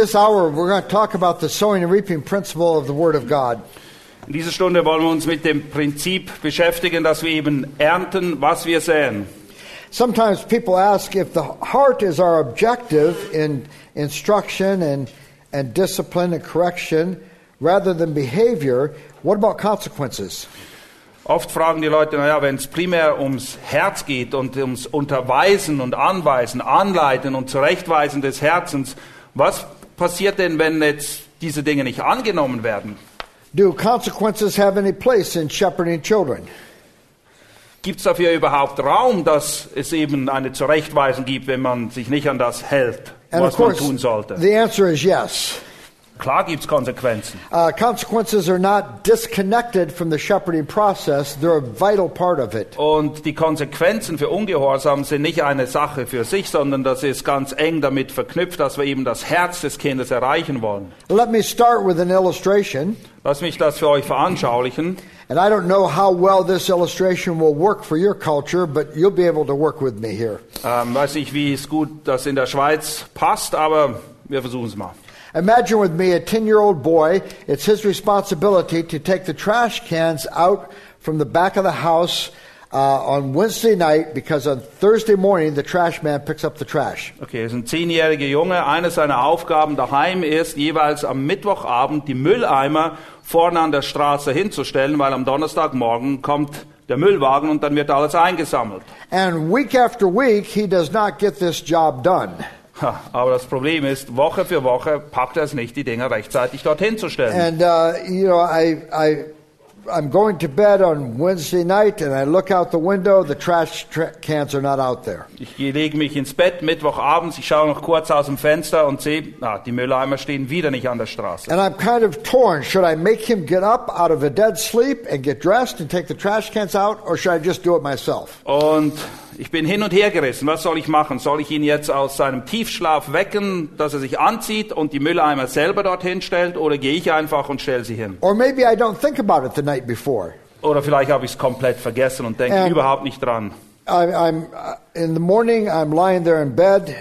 This hour, we're going to talk about the sowing and reaping principle of the Word of God. In dieser Stunde wollen wir uns mit dem Prinzip beschäftigen, dass wir eben ernten, was wir säen. Sometimes people ask if the heart is our objective in instruction and, and discipline and correction rather than behavior, what about consequences? Oft fragen die Leute, naja, wenn es primär ums Herz geht und ums Unterweisen und Anweisen, Anleiten und Zurechtweisen des Herzens, was passiert denn, wenn jetzt diese Dinge nicht angenommen werden? Do consequences have any place in shepherding children? Gibt es dafür überhaupt Raum, dass es eben eine Zurechtweisung gibt, wenn man sich nicht an das hält, And was man course, tun sollte? the answer is yes. Klar gibt es Konsequenzen. Uh, consequences are not disconnected from the shepherding process, they're a vital part of it. Und die Konsequenzen für Ungehorsam sind nicht eine Sache für sich, sondern das ist ganz eng damit verknüpft, dass wir eben das Herz des Kindes erreichen wollen. Let me start with an illustration. Lass mich das für euch veranschaulichen. And I don't know how well this illustration will work for your culture, but you'll be able to work with me here. Ähm, weiß nicht, wie es gut das in der Schweiz passt, aber wir versuchen es mal. Imagine with me a 10 year old boy. It's his responsibility to take the trash cans out from the back of the house uh, on Wednesday night because on Thursday morning the trash man picks up the trash. Okay, es ist ein zehnjähriger Junge. Eine seiner Aufgaben daheim ist, jeweils am Mittwochabend die Mülleimer vorne an der Straße hinzustellen, weil am Donnerstagmorgen kommt der Müllwagen und dann wird alles eingesammelt. And week after week, he does not get this job done. Aber das Problem ist, Woche für Woche packt er es nicht, die Dinger rechtzeitig dorthin zu stellen. And, uh, you know, I, I, I'm going to bed on Wednesday night and I look out the window, the trash tra- cans are not out there. Ich lege mich ins Bett Mittwochabends, ich schaue noch kurz aus dem Fenster und sehe, na, die Mülleimer stehen wieder nicht an der Straße. And I'm kind of torn. Should I make him get up out of a dead sleep and get dressed and take the trash cans out, or should I just do it myself? Und ich bin hin und her gerissen. Was soll ich machen? Soll ich ihn jetzt aus seinem Tiefschlaf wecken, dass er sich anzieht und die Mülleimer selber dorthin stellt? Oder gehe ich einfach und stelle sie hin? Or maybe I don't think about it the night before. Oder vielleicht habe ich es komplett vergessen und denke überhaupt nicht dran. I, I'm uh, in the morning. I'm lying there in bed,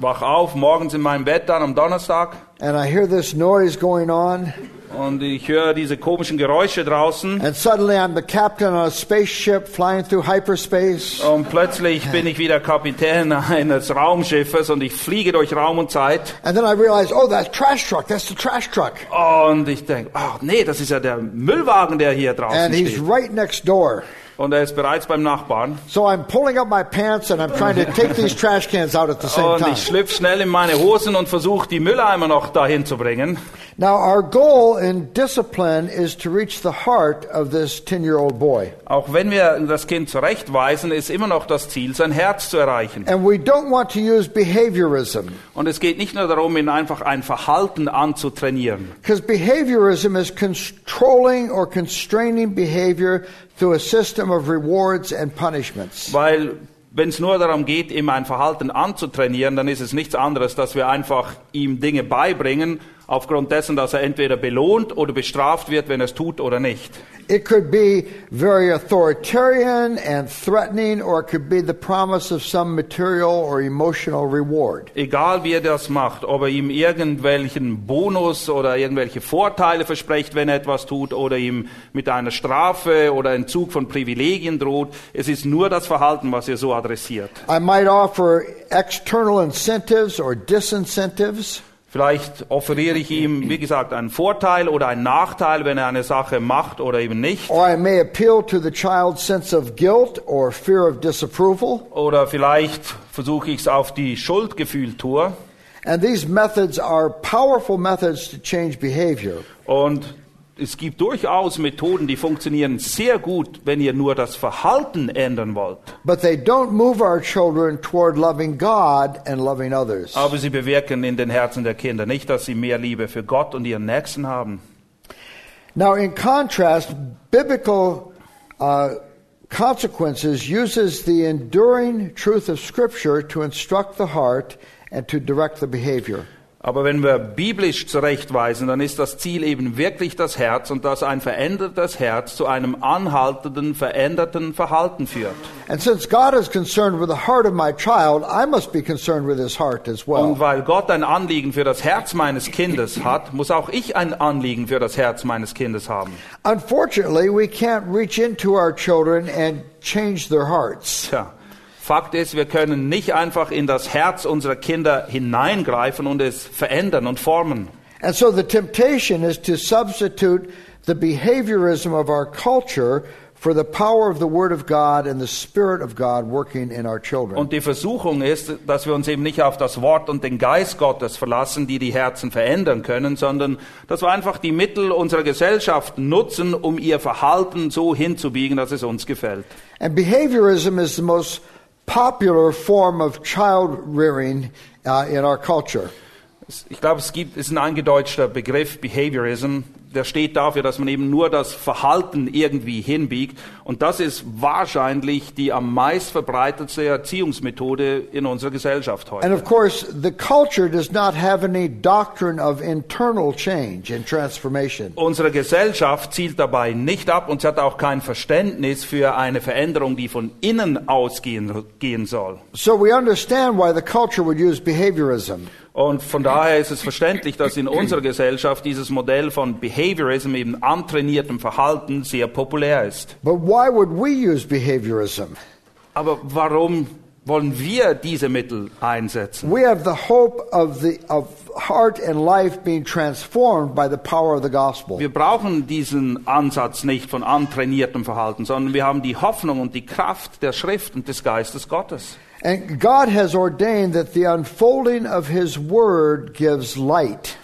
wach auf, morgens in meinem Bett dann am Donnerstag and I hear this noise going on. und ich höre diese komischen Geräusche draußen. And suddenly, I'm the captain on a spaceship flying through hyperspace. Und plötzlich bin ich wieder Kapitän eines Raumschiffes und ich fliege durch Raum und Zeit. And then I realize, oh, that trash truck. That's the trash truck. Und ich denke, ach nee, das ist ja der Müllwagen, der hier draußen And he's steht. right next door. Und er ist bereits beim Nachbarn. So I'm pulling up my pants and I'm trying to take these trash cans out at the same Und time. ich schlüpfe schnell in meine Hosen und versuche die Mülleimer noch dahin zu bringen. Now, our goal in discipline is to reach the heart of this 10 year old boy. Auch wenn wir das Kind zurechtweisen, ist immer noch das Ziel, sein Herz zu erreichen. And we don't want to use behaviorism Und es geht nicht nur darum, ihn einfach ein Verhalten anzutrainieren. because behaviorism is controlling or constraining behavior through a system of rewards and punishments. Weil wenn es nur darum geht, ihm ein Verhalten anzutrainieren, dann ist es nichts anderes, dass wir einfach ihm Dinge beibringen, aufgrund dessen, dass er entweder belohnt oder bestraft wird, wenn er es tut oder nicht. It could be very authoritarian and threatening, or it could be the promise of some material or emotional reward. Egal wie er das macht, ob er ihm irgendwelchen Bonus oder irgendwelche Vorteile verspricht, wenn er etwas tut, oder ihm mit einer Strafe oder Entzug von Privilegien droht, es ist nur das Verhalten, was er so adressiert. I might offer external incentives or disincentives. Vielleicht offeriere ich ihm, wie gesagt, einen Vorteil oder einen Nachteil, wenn er eine Sache macht oder eben nicht. Or I may appeal to the child's sense of guilt or fear of disapproval. Oder vielleicht versuche ich es auf die Schuldgefühltour. And these methods are powerful methods to change behavior. Und es gibt durchaus Methoden, die funktionieren sehr gut, wenn ihr nur das Verhalten ändern wollt. But they don't move our children toward loving God and loving others. Aber sie bewirken in den Herzen der Kinder nicht, dass sie mehr Liebe für Gott und ihren Nächsten haben. Now, in contrast, biblical uh, consequences uses the enduring truth of Scripture to instruct the heart and to direct the behavior. Aber wenn wir biblisch zurechtweisen, dann ist das Ziel eben wirklich das Herz und dass ein verändertes Herz zu einem anhaltenden, veränderten Verhalten führt. Child, well. Und weil Gott ein Anliegen für das Herz meines Kindes hat, muss auch ich ein Anliegen für das Herz meines Kindes haben. Unfortunately, we can't reach into our children and change their hearts. Tja, Fakt ist, wir können nicht einfach in das Herz unserer Kinder hineingreifen und es verändern und formen. And so the temptation is to substitute the behaviorism of our culture for the power of the Word of God and the Spirit of God working in our children. Und die Versuchung ist, dass wir uns eben nicht auf das Wort und den Geist Gottes verlassen, die die Herzen verändern können, sondern dass wir einfach die Mittel unserer Gesellschaft nutzen, um ihr Verhalten so hinzubiegen, dass es uns gefällt. And behaviorism is the most popular form of child rearing uh, in our culture. Ich glaube, es gibt, ist ein eingedeutschter Begriff, Behaviorism, der steht dafür, dass man eben nur das Verhalten irgendwie hinbiegt. Und das ist wahrscheinlich die am meist verbreitetste Erziehungsmethode in unserer Gesellschaft And heute. of course, the culture does not have any doctrine of internal change and transformation. Unsere Gesellschaft zielt dabei nicht ab und sie hat auch kein Verständnis für eine Veränderung, die von innen ausgehen gehen soll. So we understand why the culture would use behaviorism. Und von daher ist es verständlich, dass in unserer Gesellschaft dieses Modell von Behaviorism, eben antrainiertem Verhalten, sehr populär ist. But why would we use behaviorism? Aber warum wollen wir diese Mittel einsetzen? We have the hope of the of heart and life being transformed by the power of the gospel. Wir brauchen diesen Ansatz nicht von antrainiertem Verhalten, sondern wir haben die Hoffnung und die Kraft der Schrift und des Geistes Gottes. And God has ordained that the unfolding of his word gives light.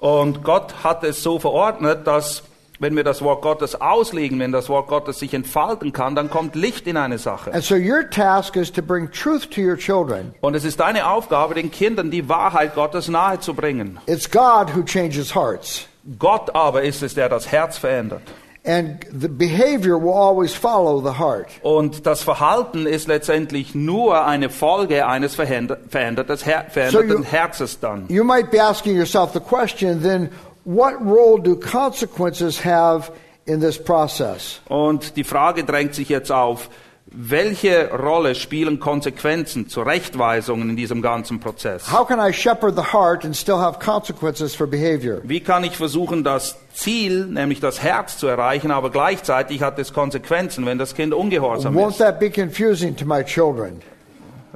Und Gott hat es so verordnet, dass wenn wir das Wort Gottes auslegen, wenn das Wort Gottes sich entfalten kann, dann kommt Licht in eine Sache. And so your task is to bring truth to your children. Und es ist deine Aufgabe, den Kindern die Wahrheit Gottes nahezubringen. It's God who changes hearts. Gott aber ist es, der das Herz verändert. And the behavior will always follow the heart. Und das Verhalten ist letztendlich nur eine Folge eines veränder- verändertes Her veränderten you- Herzens dann. You might be asking yourself the question then, what role do consequences have in this process? Und die Frage drängt sich jetzt auf, welche Rolle spielen Konsequenzen, Zurechtweisungen in diesem ganzen Prozess? How can I shepherd the heart and still have consequences for behavior? Wie kann ich versuchen, das Ziel, nämlich das Herz zu erreichen, aber gleichzeitig hat es Konsequenzen, wenn das Kind ungehorsam Won't ist? that be confusing to my children?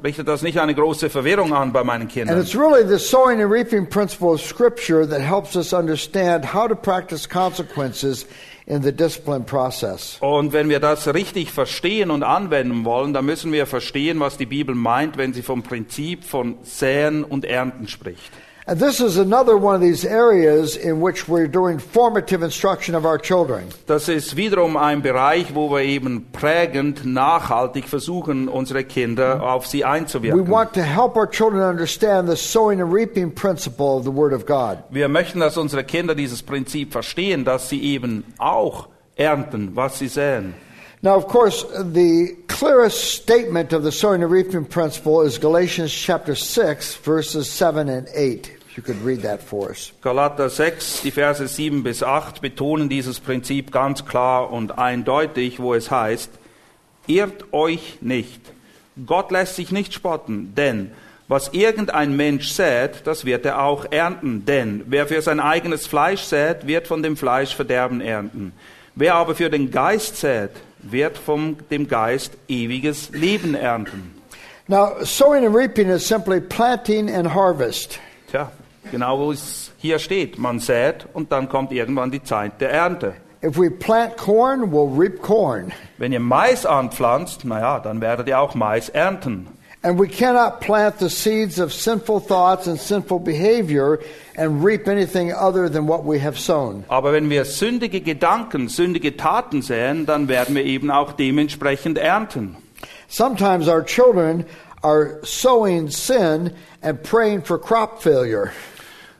Richtet das nicht eine große Verwirrung an bei meinen And Kindern? it's really the sowing and reaping principle of Scripture that helps us understand how to practice consequences in the discipline process. Und wenn wir das richtig verstehen und anwenden wollen, dann müssen wir verstehen, was die Bibel meint, wenn sie vom Prinzip von Säen und Ernten spricht. And this is another one of these areas in which we're doing formative instruction of our children. Das ist wiederum ein Bereich, wo wir eben prägend, nachhaltig versuchen, unsere Kinder auf sie We einzuwirken. want to help our children understand the sowing and reaping principle of the Word of God. Wir möchten, dass unsere Kinder dieses Prinzip verstehen, dass sie eben auch ernten, was sie säen. Now, of course, the clearest statement of the sowing and reaping principle is Galatians chapter 6, verses 7 and 8. If you could read that for us. Galater 6, die Verse 7 bis 8 betonen dieses Prinzip ganz klar und eindeutig, wo es heißt, irrt euch nicht. Gott lässt sich nicht spotten, denn was irgendein Mensch sät, das wird er auch ernten. Denn wer für sein eigenes Fleisch sät, wird von dem Fleisch Verderben ernten. Wer aber für den Geist sät, wird von dem Geist ewiges Leben ernten. Now, sowing and reaping is simply planting and harvest. Tja, Genau wo es hier steht. Man sät und dann kommt irgendwann die Zeit der Ernte. If we plant corn, we'll reap corn. Wenn ihr Mais anpflanzt, naja, dann werdet ihr auch Mais ernten. And we cannot plant the seeds of sinful thoughts and sinful behavior and reap anything other than what we have sown. Aber wenn wir sündige Gedanken, sündige Taten säen, dann werden wir eben auch dementsprechend ernten. Sometimes our children are sowing sin and praying for crop failure.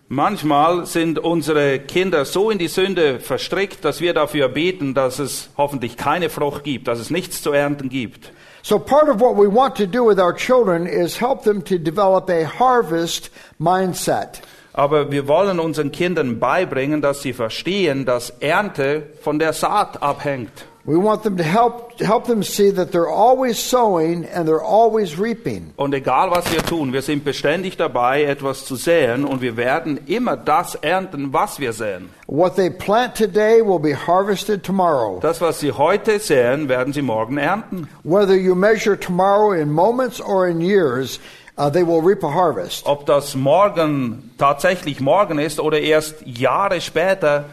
Manchmal sind unsere Kinder so in die Sünde verstrickt, dass wir dafür beten, dass es hoffentlich keine Frucht gibt, dass es nichts zu ernten gibt. So part of what we want to do with our children is help them to develop a harvest mindset. Aber wir wollen unseren Kindern beibringen, dass sie verstehen, dass Ernte von der Saat abhängt. We want them to help help them see that they're always sowing and they're always reaping. Und egal was wir tun, wir sind beständig dabei, etwas zu säen und wir werden immer das ernten, was wir säen. What they plant today will be harvested tomorrow. Das, was sie heute säen, werden sie morgen ernten. Whether you measure tomorrow in moments or in years, uh, they will reap a harvest. Ob das morgen tatsächlich morgen ist oder erst Jahre später,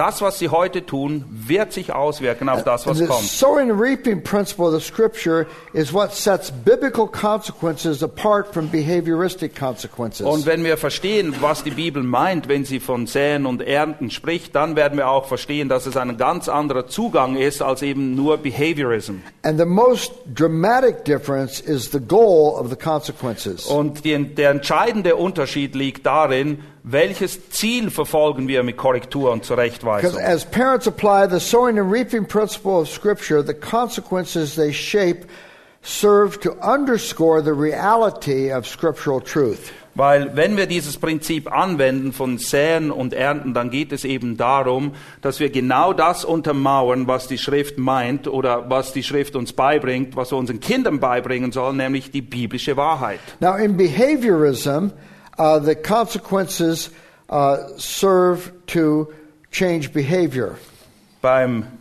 das, was sie heute tun, wird sich auswirken auf das, was kommt. sowing and reaping principle of the scripture is what sets biblical consequences apart from behavioristic consequences. Und wenn wir verstehen, was die Bibel meint, wenn sie von Säen und Ernten spricht, dann werden wir auch verstehen, dass es ein ganz anderer Zugang ist als eben nur Behaviorism. and the most dramatic difference is the goal of the consequences. Und die, der entscheidende Unterschied liegt darin, welches Ziel verfolgen wir mit Korrektur und Zurechtweisung. as parents apply the sowing and reaping principle of Scripture, the consequences they shape serve to underscore the reality of scriptural truth. Weil wenn wir dieses Prinzip anwenden von Säen und Ernten, dann geht es eben darum, dass wir genau das untermauern, was die Schrift meint oder was die Schrift uns beibringt, was wir unseren Kindern beibringen sollen, nämlich die biblische Wahrheit. Now, in behaviorism, uh, the consequences uh, serve to change behavior. Beim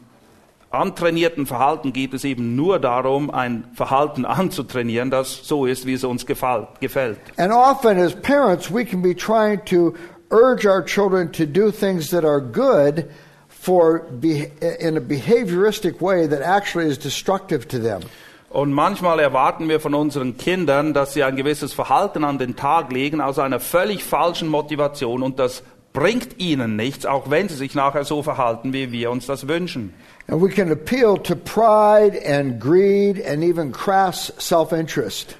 antrainierten Verhalten geht es eben nur darum, ein Verhalten anzutrainieren, das so ist, wie es uns gefällt. And often, as parents, we can be trying to urge our children to do things that are good for be- in a behavioristic way that actually is destructive to them. Und manchmal erwarten wir von unseren Kindern, dass sie ein gewisses Verhalten an den Tag legen aus einer völlig falschen Motivation und das bringt ihnen nichts, auch wenn sie sich nachher so verhalten, wie wir uns das wünschen. And we can appeal to pride and greed and even crass self interest.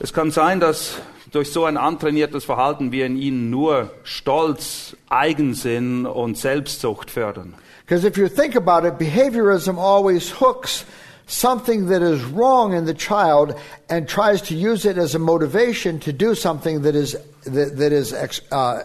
Es kann sein, dass durch so ein antrainiertes Verhalten wir in ihnen nur Stolz, Eigensinn und Selbstsucht fördern. Because if you think about it, behaviorism always hooks something that is wrong in the child and tries to use it as a motivation to do something that is, that, that is ex, uh,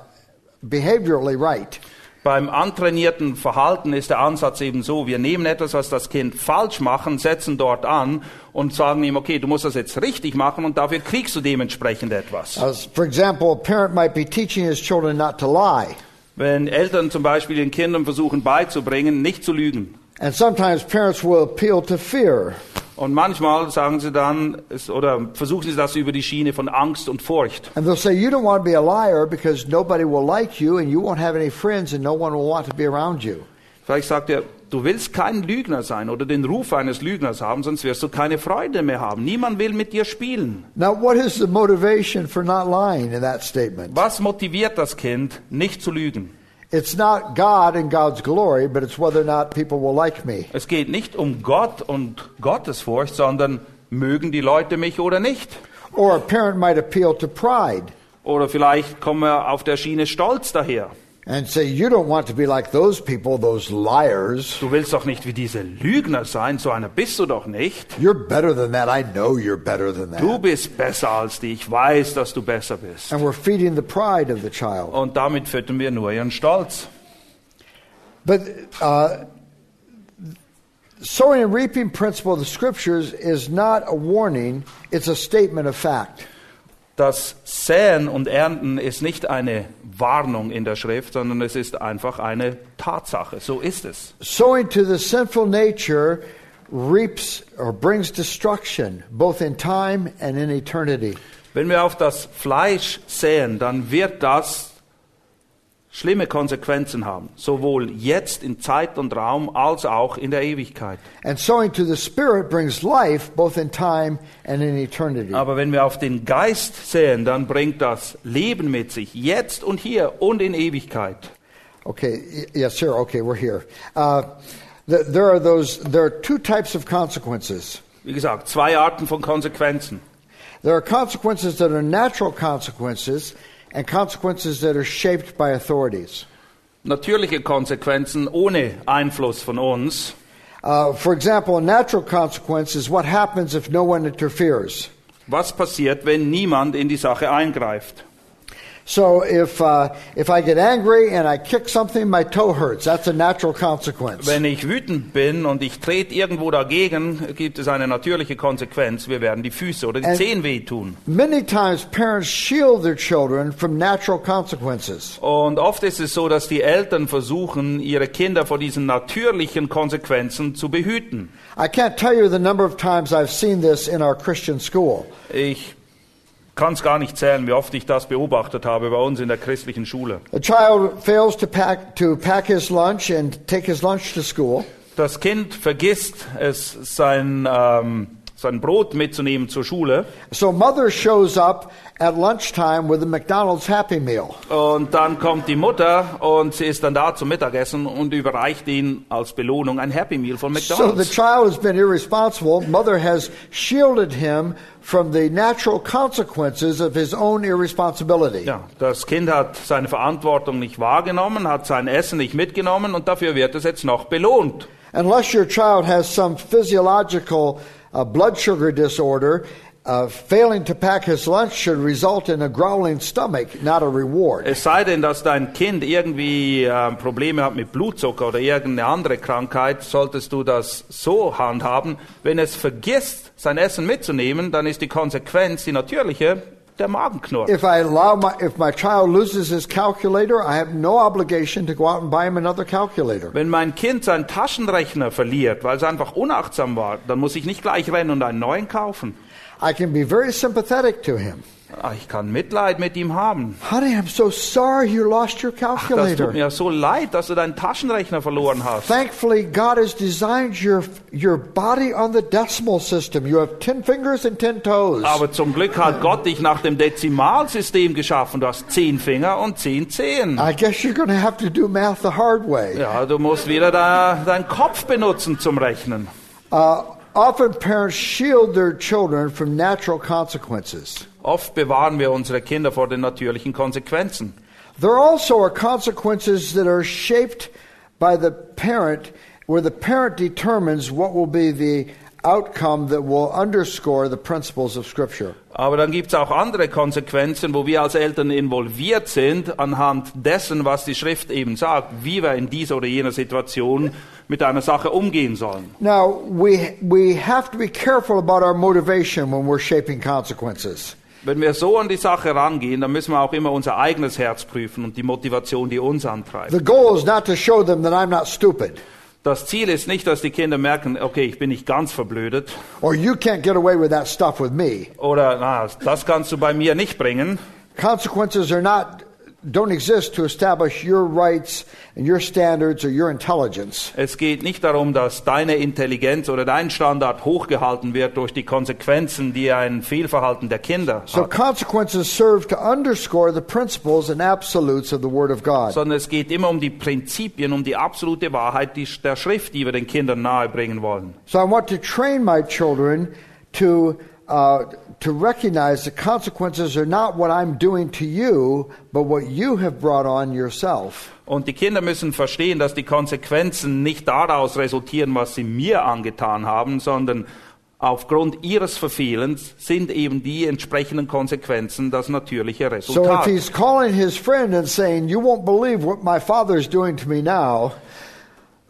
behaviorally right. Beim antrainierten Verhalten ist der Ansatz eben so, wir nehmen etwas, was das Kind falsch machen, setzen dort an und sagen ihm, okay, du musst das jetzt richtig machen und dafür kriegst du dementsprechend etwas. As, for example, a parent might be teaching his children not to lie. Wenn Eltern zum Beispiel den Kindern versuchen beizubringen, nicht zu lügen. And sometimes parents will appeal to fear. Und manchmal sagen sie dann, oder versuchen sie das über die Schiene von Angst und Furcht. And they'll say, You don't want to be a liar because nobody will like you and you won't have any friends and no one will want to be around you. Vielleicht sagt er, du willst kein Lügner sein oder den Ruf eines Lügners haben, sonst wirst du keine Freude mehr haben. Niemand will mit dir spielen. Now, what is the motivation for not lying in that statement? Was motiviert das Kind, nicht zu lügen? It's not God and God's glory, but it's whether or not people will like me. Es geht nicht um Gott und Gottesfurcht, sondern mögen die Leute mich oder nicht? Or a parent might appeal to pride Oder vielleicht kommen wir auf der Schiene Stolz daher. And say, You don't want to be like those people, those liars. Du willst doch nicht wie diese Lügner sein, so einer bist du doch nicht. You're better than that. I know you're better than that. Du bist besser als die, ich weiß, dass du besser bist. And we're feeding the pride of the child. Und damit füttern wir nur ihren Stolz. But uh, sowing and reaping principle of the scriptures is not a warning, it's a statement of fact. Das Säen und Ernten ist nicht eine Warnung in der Schrift, sondern es ist einfach eine Tatsache. So ist es. Sowing to the sinful nature reaps or brings destruction, both in time and in eternity. Wenn wir auf das Fleisch säen, dann wird das schlimme Konsequenzen haben, sowohl jetzt in Zeit und Raum als auch in der Ewigkeit. And sowing to the Spirit brings life both in time and in eternity. Aber wenn wir auf den Geist sehen, dann bringt das Leben mit sich, jetzt und hier und in Ewigkeit. Okay, yes, sir. Okay, we're here. Uh, th- there are those. There are two types of consequences. Wie gesagt, zwei Arten von Konsequenzen. There are consequences that are natural consequences, and consequences that are shaped by authorities. Natürliche Konsequenzen ohne Einfluss von uns. Uh, for example, a natural consequence is what happens if no one interferes. Was passiert, wenn niemand in die Sache eingreift? So if uh, if I get angry and I kick something, my toe hurts. That's a natural consequence. Wenn ich wütend bin und ich trete irgendwo dagegen, gibt es eine natürliche Konsequenz. Wir werden die Füße oder die And- Zehen wehtun. Many times, parents shield their children from natural consequences. Und oft ist es so, dass die Eltern versuchen, ihre Kinder vor diesen natürlichen Konsequenzen zu behüten. I can't tell you the number of times I've seen this in our Christian school. Ich kann es gar nicht zählen, wie oft ich das beobachtet habe bei uns in der christlichen Schule. A child fails to pack to pack his lunch and take his lunch to school. Das Kind vergisst es, sein, ähm, sein Brot mitzunehmen zur Schule. So mother shows up at lunchtime with a McDonald's Happy Meal. Und dann kommt die Mutter und sie ist dann da zum Mittagessen und überreicht ihn als Belohnung ein Happy Meal von So the McDonald's. child has been irresponsible. Mother has shielded him from the natural consequences of his own irresponsibility. Ja, das Kind hat seine Verantwortung nicht wahrgenommen, hat sein Essen nicht mitgenommen und dafür wird es jetzt noch belohnt. Unless your child has some physiological uh, blood sugar disorder, uh, failing to pack his lunch should result in a growling stomach, not a reward. Es sei denn, dass dein Kind irgendwie äh, Probleme hat mit Blutzucker oder irgendeine andere Krankheit, solltest du das so handhaben. Wenn es vergisst, sein Essen mitzunehmen, dann ist die Konsequenz, die natürliche, der Magenknurr. If I allow my, if my child loses his calculator, I have no obligation to go out and buy him another calculator. Wenn mein Kind seinen Taschenrechner verliert, weil es einfach unachtsam war, dann muss ich nicht gleich rennen und einen neuen kaufen. I can be very sympathetic to him. Ah, Ich kann Mitleid mit ihm haben. Honey, I'm so sorry you lost your Das tut calculator. mir so leid, dass du deinen Taschenrechner verloren hast. Thankfully, God has designed your, your body on the decimal system. You have 10 fingers and 10 toes. Aber zum Glück hat Gott dich nach dem Dezimalsystem geschaffen. Du hast zehn Finger und zehn Zehen. I guess you're going to have to do math the hard way. Ja, du musst wieder da, deinen Kopf benutzen zum Rechnen. Uh, often parents shield their children from natural consequences. Oft bewahren wir unsere Kinder vor den natürlichen Konsequenzen. There also are consequences that are shaped by the parent, where the parent determines what will be the outcome that will underscore the principles of Scripture. Aber dann gibt es auch andere Konsequenzen, wo wir als Eltern involviert sind, anhand dessen, was die Schrift eben sagt, wie wir in dieser oder jener Situation mit einer Sache umgehen sollen. Now, we, we have to be careful about our motivation when we're shaping consequences. Wenn wir so an die Sache rangehen, dann müssen wir auch immer unser eigenes Herz prüfen und die Motivation, die uns antreibt. The goal is not to show them that I'm not stupid Das Ziel ist nicht, dass die Kinder merken, okay, ich bin nicht ganz verblödet or you can't get away with that stuff with me. oder na, das kannst du bei mir nicht bringen. Consequences are not, don't exist to establish your rights and your standards or your intelligence. Es geht nicht darum, dass deine Intelligenz oder dein Standard hochgehalten wird durch die Konsequenzen, die ein Fehlverhalten der Kinder So hat, consequences serve to underscore the principles and absolutes of the Word of God. sondern es geht immer um die Prinzipien, um die absolute Wahrheit der Schrift, die wir den Kindern nahebringen wollen. So I want to train my children to uh, to recognize the consequences are not what I'm doing to you, but what you have brought on yourself. Und die Kinder müssen verstehen, dass die Konsequenzen nicht daraus resultieren, was sie mir angetan haben, sondern aufgrund ihres Verfehlens sind eben die entsprechenden Konsequenzen das natürliche So if Resultat. he's calling his friend and saying, "You won't believe what my father's doing to me now,"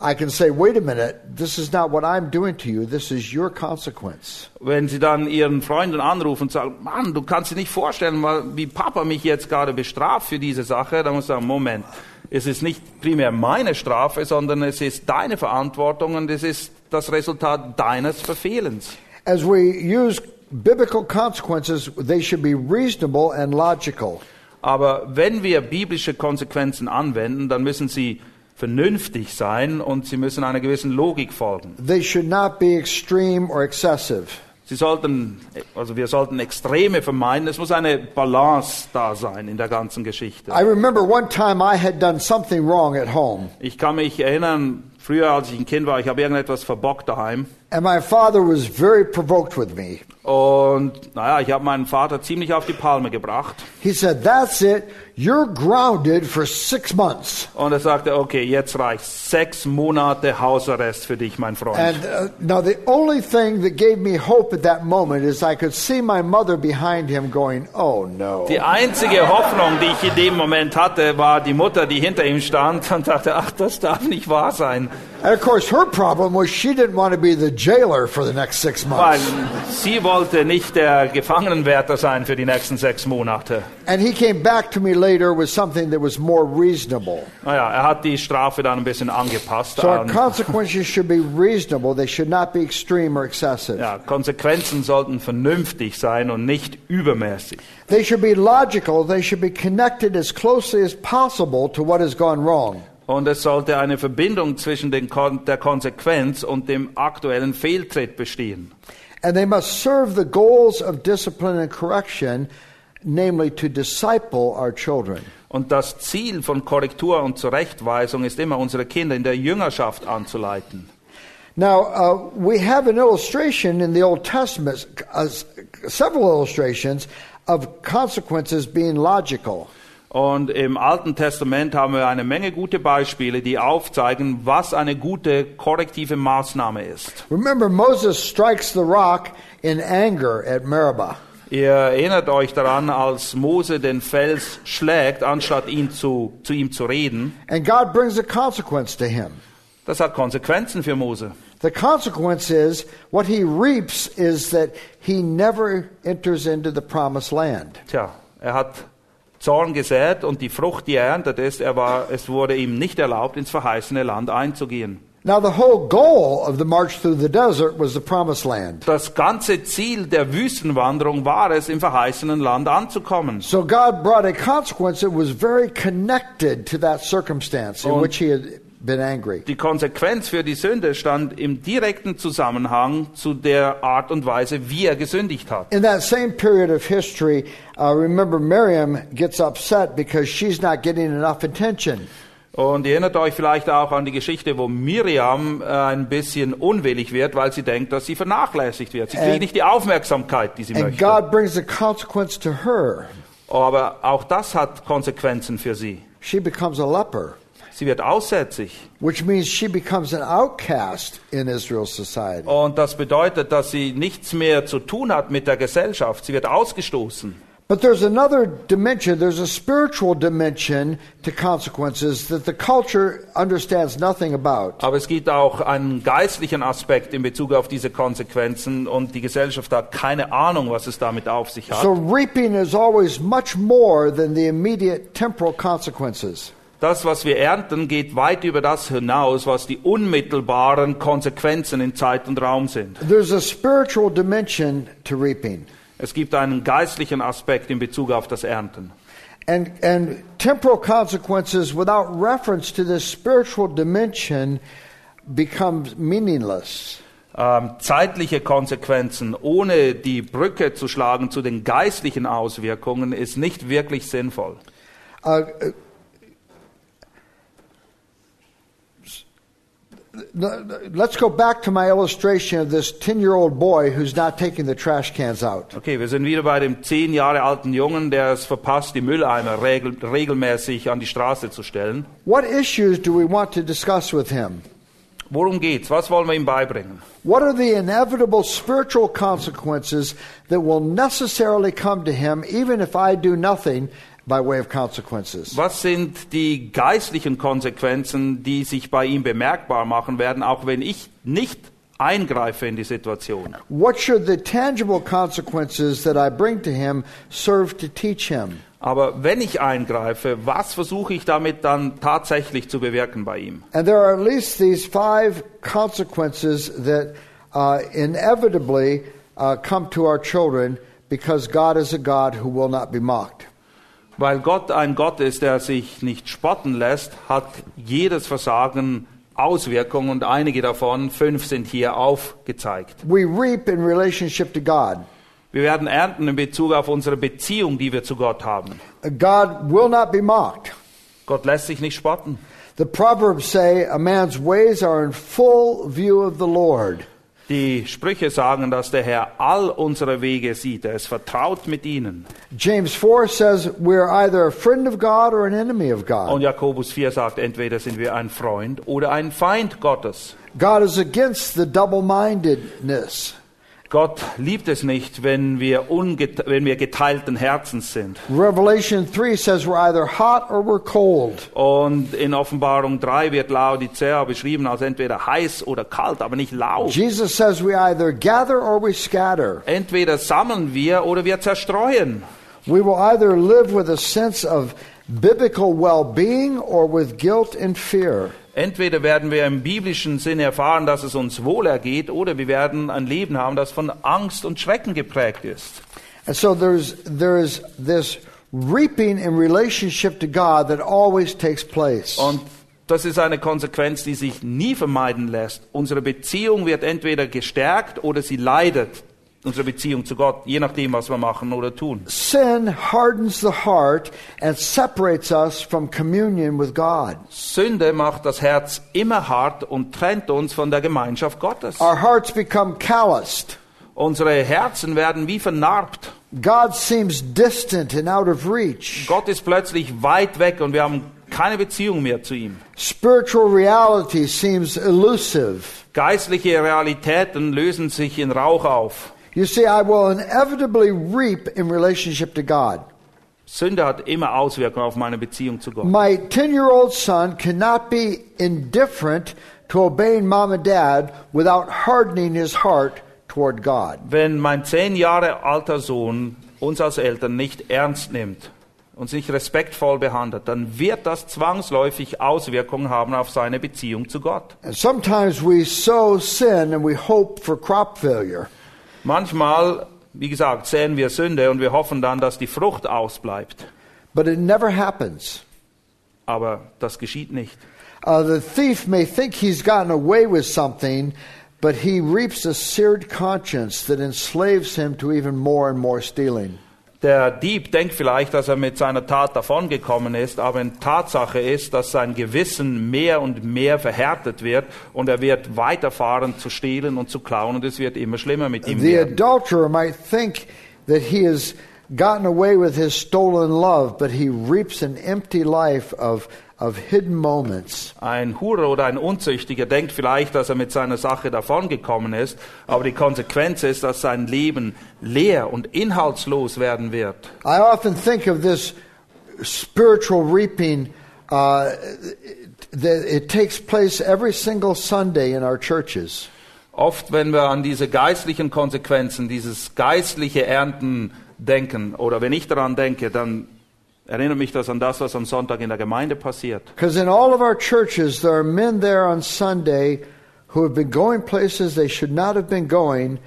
I can say, "Wait a minute. This is not what I'm doing to you. This is your consequence." Wenn sie dann ihren Freunden anrufen und sagen, Mann, du kannst dir nicht vorstellen, wie Papa mich jetzt gerade bestraft für diese Sache, dann muss ich sagen, Moment, es ist nicht primär meine Strafe, sondern es ist deine Verantwortung und es ist das Resultat deines Verfehlens. As we use biblical consequences, they should be reasonable and logical. Aber wenn wir biblische Konsequenzen anwenden, dann müssen sie vernünftig sein und sie müssen einer gewissen Logik folgen. They should not be extreme or excessive. Sie sollten, also wir sollten Extreme vermeiden. Es muss eine Balance da sein in der ganzen Geschichte. I remember one time I had done something wrong at home, Ich kann mich erinnern, früher als ich ein Kind war, ich habe irgendetwas verbockt daheim. and my father was very provoked with me. Und naja, ich habe meinen Vater ziemlich auf die Palme gebracht. He said, That's it, you're grounded for six months. Und er sagte, okay, jetzt reicht Sechs Monate Hausarrest für dich, mein Freund. And uh, now, the only thing that gave me hope at that moment is I could see my mother behind him going, Oh no. Die einzige Hoffnung, die ich in dem Moment hatte, war die Mutter, die hinter ihm stand und dachte, ach, das darf nicht wahr sein. And of course, her problem was she didn't want to be the jailer for the next six Weil months. sie wollte nicht der Gefangenenwärter sein für die nächsten sechs Monate. And he came back to me later with something that was more reasonable. Naja, er hat die Strafe dann ein bisschen angepasst. So our consequences should be reasonable. They should not be extreme or excessive. ja, Konsequenzen sollten vernünftig sein und nicht übermäßig. They should be logical. They should be connected as closely as possible to what has gone wrong. Und es sollte eine Verbindung zwischen den Kon der Konsequenz und dem aktuellen Fehltritt bestehen. And they must serve the goals of discipline and correction, namely to disciple our children. Und das Ziel von Korrektur und Zurechtweisung ist immer, unsere Kinder in der Jüngerschaft anzuleiten. Now, uh, we have an illustration in the Old Testament, uh, several illustrations of consequences being logical. Und im Alten Testament haben wir eine Menge gute Beispiele, die aufzeigen, was eine gute korrektive Maßnahme ist. Remember, Moses strikes the rock in anger at Meribah. Ihr erinnert euch daran, als Mose den Fels schlägt, anstatt ihn zu, zu ihm zu reden. And God brings a consequence to him. Das hat Konsequenzen für Mose. The consequence is what he reaps is that he never enters into the promised land. Tja, er hat Zorn gesät und die Frucht, die er erntet ist, er war, es wurde ihm nicht erlaubt, ins verheißene Land einzugehen. Now, the whole goal of the march through the desert was the promised land. Das ganze Ziel der Wüstenwanderung war es, im verheißenen Land anzukommen. So God brought a consequence that was very connected to that circumstance in Und- which he had been angry. Die Konsequenz für die Sünde stand im direkten Zusammenhang zu der Art und Weise, wie er gesündigt hat. In that same period of history, uh, remember Miriam gets upset because she's not getting enough attention. Und ihr erinnert euch vielleicht auch an die Geschichte, wo Miriam äh, ein bisschen unwillig wird, weil sie denkt, dass sie vernachlässigt wird. Sie kriegt And- nicht die Aufmerksamkeit, die sie möchte. God brings a consequence to her. Aber auch das hat Konsequenzen für sie. She becomes a leper, Sie wird aussätzig. which means she becomes an outcast in Israel's society. Und das bedeutet, dass sie nichts mehr zu tun hat mit der Gesellschaft. Sie wird ausgestoßen. But there's another dimension, there's a spiritual dimension to consequences that the culture understands nothing about. Aber es gibt auch einen geistlichen Aspekt in Bezug auf diese Konsequenzen und die Gesellschaft hat keine Ahnung, was es damit auf sich hat. So reaping is always much more than the immediate temporal consequences. Das, was wir ernten, geht weit über das hinaus, was die unmittelbaren Konsequenzen in Zeit und Raum sind. There's a spiritual dimension to reaping. Es gibt einen geistlichen Aspekt in Bezug auf das Ernten. And, and temporal consequences without reference to this spiritual dimension becomes meaningless. Ähm, zeitliche Konsequenzen ohne die Brücke zu schlagen zu den geistlichen Auswirkungen ist nicht wirklich sinnvoll. Uh, let's go back to my illustration of this 10 year old boy who's not taking the trash cans out. Okay, wir sind wieder bei dem zehn Jahre alten Jungen, der es verpasst, die Mülleimer regel regelmäßig an die Straße zu stellen. What issues do we want to discuss with him? Worum geht's? Was wollen wir ihm beibringen? What are the inevitable spiritual consequences that will necessarily come to him, even if I do nothing by way of consequences? Was sind die geistlichen Konsequenzen, die sich bei ihm bemerkbar machen werden, auch wenn ich nicht eingreife in die Situation? What should the tangible consequences that I bring to him serve to teach him? Aber wenn ich eingreife, was versuche ich damit dann tatsächlich zu bewirken bei ihm? And there are at least these five consequences that uh, inevitably uh, come to our children because God is a God who will not be mocked. Weil Gott ein Gott ist, der sich nicht spotten lässt, hat jedes Versagen Auswirkungen und einige davon, fünf sind hier aufgezeigt. We reap in relationship to God. Wir werden ernten in Bezug auf unsere Beziehung, die wir zu Gott haben. God will not be mocked. Gott lässt sich nicht spotten. The Proverbs say, A man's ways are in full view of the Lord. Die Sprüche sagen, dass der Herr all unsere Wege sieht. Er ist vertraut mit ihnen. James 4 says, We're either a friend of God or an enemy of Und God. Jakobus 4 sagt, entweder sind wir ein Freund oder ein Feind Gottes. God is against the double mindedness. Gott liebt es nicht, wenn wir, wenn wir geteilten Herzens sind. Revelation 3 says we're either hot or we're cold. Und in Offenbarung 3 wird Laodicea beschrieben als entweder heiß oder kalt, aber nicht lau. Jesus says we either gather or we scatter. Entweder sammeln wir oder wir zerstreuen. We will either live with a sense of biblical well being or with guilt and fear. Entweder werden wir im biblischen Sinne erfahren, dass es uns wohl ergeht, oder wir werden ein Leben haben, das von Angst und Schrecken geprägt ist. And so there's, there's this reaping in relationship to God that always takes place. Und das ist eine Konsequenz, die sich nie vermeiden lässt. Unsere Beziehung wird entweder gestärkt oder sie leidet. Unsere Beziehung zu Gott, je nachdem, was wir machen oder tun. Sin hardens the heart and separates us from communion with God. Sünde macht das Herz immer hart und trennt uns von der Gemeinschaft Gottes. Our hearts become calloused. Unsere Herzen werden wie vernarbt. God seems distant and out of reach. Gott ist plötzlich weit weg und wir haben keine Beziehung mehr zu ihm. Spiritual reality seems elusive. Geistliche Realitäten lösen sich in Rauch auf. You see, I will inevitably reap in relationship to God. Sünde hat immer Auswirkungen auf meine Beziehung zu Gott. My 10 year old son cannot be indifferent to obeying mom and dad without hardening his heart toward God. Wenn mein zehn Jahre alter Sohn uns als Eltern nicht ernst nimmt, uns nicht respektvoll behandelt, dann wird das zwangsläufig Auswirkungen haben auf seine Beziehung zu Gott. And sometimes we sow sin and we hope for crop failure. Manchmal, wie gesagt, säen wir Sünde und wir hoffen dann, dass die Frucht ausbleibt. But it never happens. Aber das geschieht nicht. Uh, the thief may think he's gotten away with something, but he reaps a seared conscience that enslaves him to even more and more stealing. Der Dieb denkt vielleicht, dass er mit seiner Tat davongekommen ist, aber in Tatsache ist, dass sein Gewissen mehr und mehr verhärtet wird und er wird weiterfahren zu stehlen und zu klauen und es wird immer schlimmer mit ihm The werden. adulterer might think that he has gotten away with his stolen love, but he reaps an empty life of, of hidden moments. Ein Hurer oder ein Unzüchtiger denkt vielleicht, dass er mit seiner Sache davongekommen ist, aber die Konsequenz ist, dass sein Leben leer und inhaltslos werden wird. I often think of this spiritual reaping uh, that it takes place every single Sunday in our churches. Oft, wenn wir an diese geistlichen Konsequenzen, dieses geistliche Ernten denken, oder wenn ich daran denke, dann erinnert mich das an das, was am Sonntag in der Gemeinde passiert. Because in all of our churches, there are men there on Sunday who have been going places they should not have been going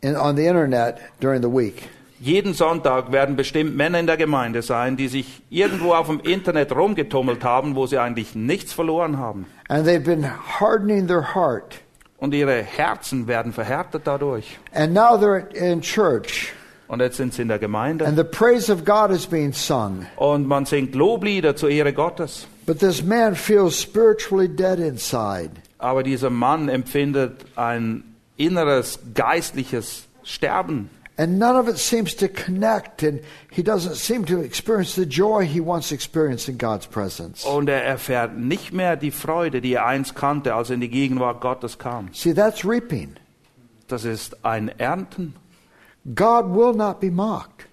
in, on the internet during the week. Jeden Sonntag werden bestimmt Männer in der Gemeinde sein, die sich irgendwo auf dem Internet rumgetummelt haben, wo sie eigentlich nichts verloren haben. And they've been hardening their heart. Und ihre Herzen werden verhärtet dadurch. And now they're in church, Und jetzt sind sie in der Gemeinde. and the praise of God is being sung. Und man singt Loblieder zur Ehre Gottes. But this man feels spiritually dead inside. Aber dieser Mann empfindet ein inneres geistliches Sterben. And none of it seems to connect, and he doesn't seem to experience the joy he once experienced in God's presence. Und er erfährt nicht mehr die Freude, die er einst kannte, als er in die Gegenwart Gottes kam. See, that's reaping. Das ist ein Ernten. God will not be mocked.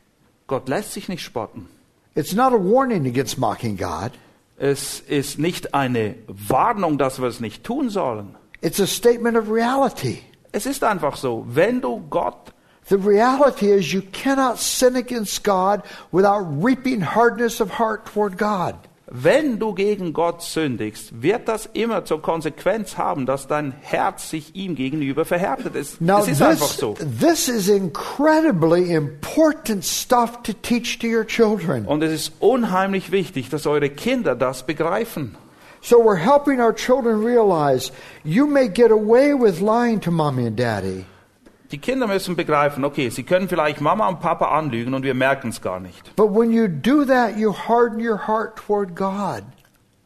Gott lässt sich nicht spotten. It's not a warning against mocking God. Es ist nicht eine Warnung, dass wir es nicht tun sollen. It's a statement of reality. Es ist einfach so, wenn du Gott, The reality is you cannot sin against God without reaping hardness of heart toward God. Wenn du gegen Gott sündigst, wird das immer zur Konsequenz haben, dass dein Herz sich ihm gegenüber verhärtet. Es, Now, es ist einfach this, so. this is incredibly important stuff to teach to your children. Und es ist unheimlich wichtig, dass eure Kinder das begreifen. So we're helping our children realize you may get away with lying to mommy and daddy. Die Kinder müssen begreifen, okay, sie können vielleicht Mama und Papa anlügen und wir merken es gar nicht. But when you do that, you harden your heart toward God.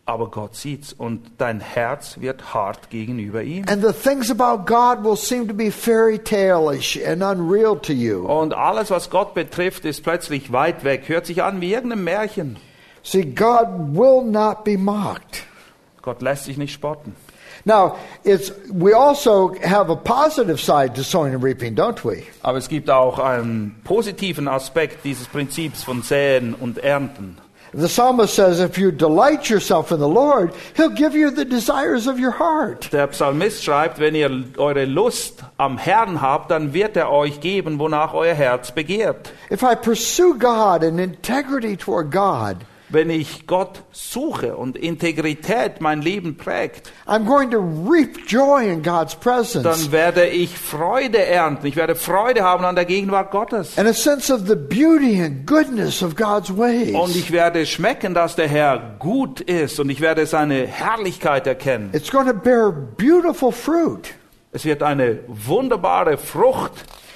Aber Gott sieht's und dein Herz wird hart gegenüber ihm. And the things about God will seem to be fairy tale-ish and unreal to you. Und alles, was Gott betrifft, ist plötzlich weit weg, hört sich an wie irgendein Märchen. See, God will not be mocked. Gott lässt sich nicht spotten. Now, it's, we also have a positive side to sowing and reaping, don't we? Aber es gibt auch einen positiven Aspekt dieses Prinzips von Säen und Ernten. The psalmist says, if you delight yourself in the Lord, He'll give you the desires of your heart. Der Psalmist schreibt, wenn ihr eure Lust am Herrn habt, dann wird er euch geben, wonach euer Herz begehrt. If I pursue God and integrity toward God, Wenn ich Gott suche und Integrität mein Leben prägt, I'm going to reap joy in God's presence dann werde ich Freude ernten. Ich werde Freude haben an der Gegenwart Gottes. and a sense of the beauty and goodness of God's ways. Und ich werde schmecken, dass der Herr gut ist und ich werde seine Herrlichkeit erkennen. It's going to bear beautiful fruit. Es wird eine wunderbare Frucht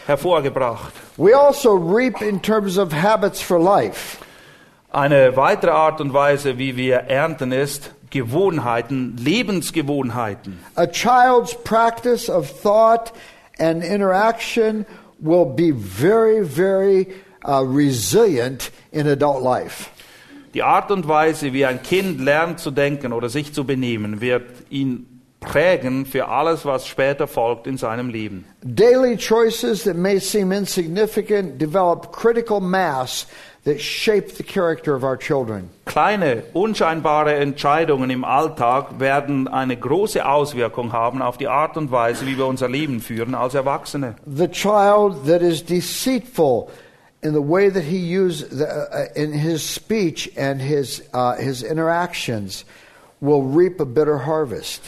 hervorgebracht. We also reap in terms of habits for life. Eine weitere Art und Weise, wie wir ernten, ist Gewohnheiten, Lebensgewohnheiten. A child's practice of thought and interaction will be very, very uh, resilient in adult life. Die Art und Weise, wie ein Kind lernt zu denken oder sich zu benehmen, wird ihn prägen für alles, was später folgt in seinem Leben. Daily choices that may seem insignificant develop critical mass that shape the character of our children. Kleine, unscheinbare Entscheidungen im Alltag werden eine große Auswirkung haben auf die Art und Weise, wie wir unser Leben führen als Erwachsene. The child that is deceitful in the way that he uses uh, in his speech and his uh, his interactions will reap a bitter harvest.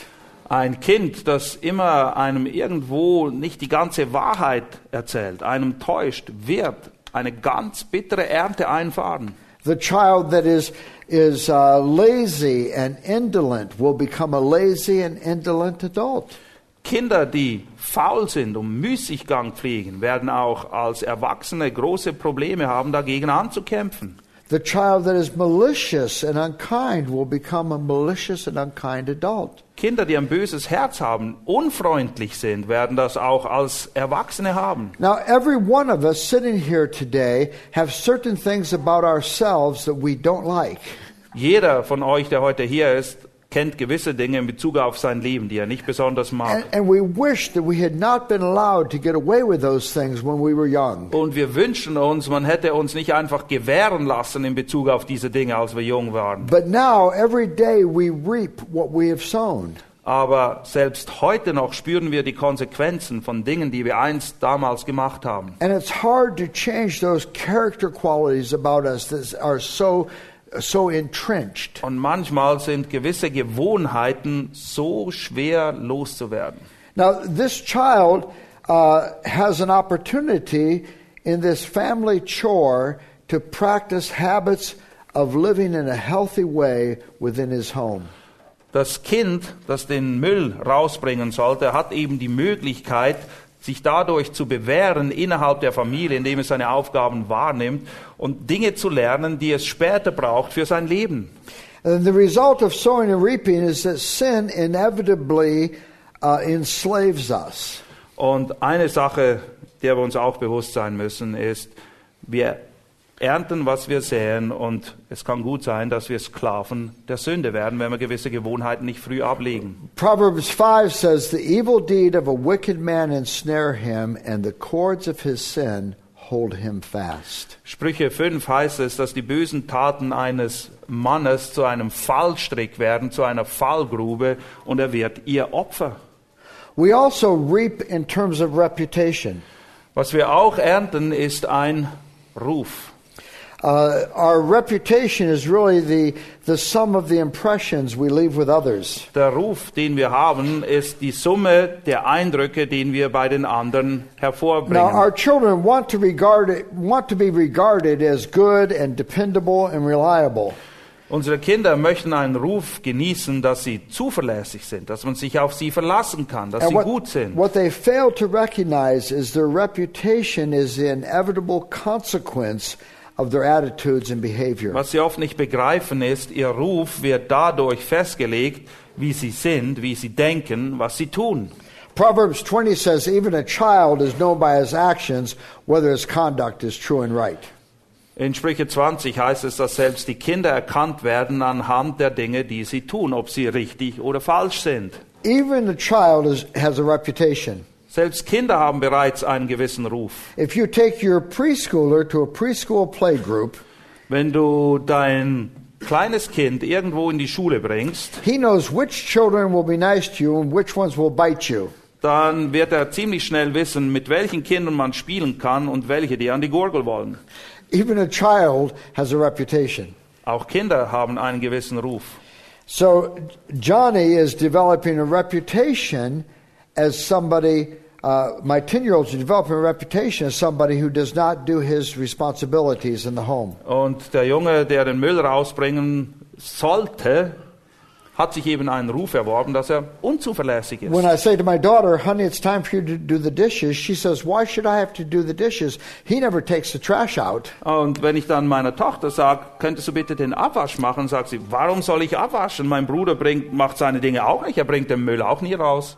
Ein Kind, das immer einem irgendwo nicht die ganze Wahrheit erzählt, einem täuscht, wird eine ganz bittere Ernte einfahren. The child that is is uh, lazy and indolent will become a lazy and indolent adult. Kinder, die faul sind und Müßiggang pflegen, werden auch als Erwachsene große Probleme haben, dagegen anzukämpfen. The child that is malicious and unkind will become a malicious and unkind adult. Kinder, die ein böses Herz haben, unfreundlich sind, werden das auch als Erwachsene haben. Now, every one of us sitting here today have certain things about ourselves that we don't like. Jeder von euch, der heute hier ist, kennt gewisse Dinge in Bezug auf sein Leben, die er nicht besonders mag. And, and we wish that we had not been allowed to get away with those things when we were young. Und wir wünschen uns, man hätte uns nicht einfach gewähren lassen in Bezug auf diese Dinge, als wir jung waren. But now, every day, we reap what we have sown. Aber selbst heute noch spüren wir die Konsequenzen von Dingen, die wir einst damals gemacht haben. And it's hard to change those character qualities about us that are so, so entrenched. Und manchmal sind gewisse Gewohnheiten so schwer loszuwerden. Now, this child uh, has an opportunity in this family chore to practice habits of living in a healthy way within his home. Das Kind, das den Müll rausbringen sollte, hat eben die Möglichkeit, sich dadurch zu bewähren innerhalb der Familie, indem es seine Aufgaben wahrnimmt und Dinge zu lernen, die es später braucht für sein Leben. And the result of sowing and reaping is that sin inevitably uh, enslaves us. Und eine Sache, der wir uns auch bewusst sein müssen, ist, wir ernten, was wir säen und es kann gut sein, dass wir Sklaven der Sünde werden, wenn wir gewisse Gewohnheiten nicht früh ablegen. Proverbs 5 says, The evil deed of a wicked man ensnare him, and the cords of his sin hold him fast. Sprüche 5 heißt es, dass die bösen Taten eines Mannes zu einem Fallstrick werden, zu einer Fallgrube und er wird ihr Opfer. We also reap in terms of reputation. Was wir auch ernten, ist ein Ruf. Uh, our reputation is really the, the sum of the impressions we leave with others. Der Ruf, den wir haben, ist die Summe der Eindrücke, den wir bei den anderen Now, hervorbringen. our children want to regard want to be regarded as good and dependable and reliable. Unsere Kinder möchten einen Ruf genießen, dass sie zuverlässig sind, dass man sich auf sie verlassen kann, dass And sie what, gut sind. what they fail to recognize is their reputation is the inevitable consequence of their attitudes and behavior. Was sie oft nicht begreifen ist, ihr Ruf wird dadurch festgelegt, wie sie sind, wie sie denken, was sie tun. Proverbs 20 says, Even a child is known by his actions whether his conduct is true and right. In Sprüche 20 heißt es, dass selbst die Kinder erkannt werden anhand der Dinge, die sie tun, ob sie richtig oder falsch sind. Even a child is, has a reputation. Selbst Kinder haben bereits einen gewissen Ruf. If you take your preschooler to a preschool play group, Wenn du dein kleines Kind irgendwo in die Schule bringst, he knows which children will be nice to you and which ones will bite you. dann wird er ziemlich schnell wissen, mit welchen Kindern man spielen kann und welche, die an die Gurgel wollen. Even a child has a reputation. Auch Kinder haben einen gewissen Ruf. So Johnny is developing a reputation as somebody. Uh, my ten-year-old's developing a reputation as somebody who does not do his responsibilities in the home. Und der Junge, der den Müll rausbringen sollte, hat sich eben einen Ruf erworben, dass er unzuverlässig ist. When I say to my daughter, "Honey, it's time for you to do the dishes," she says, "Why should I have to do the dishes? He never takes the trash out." Und wenn ich dann meiner Tochter sage, könntest du bitte den Abwasch machen, sagt sie, warum soll ich abwaschen? Mein Bruder bringt, macht seine Dinge auch nicht, er bringt den Müll auch nie raus.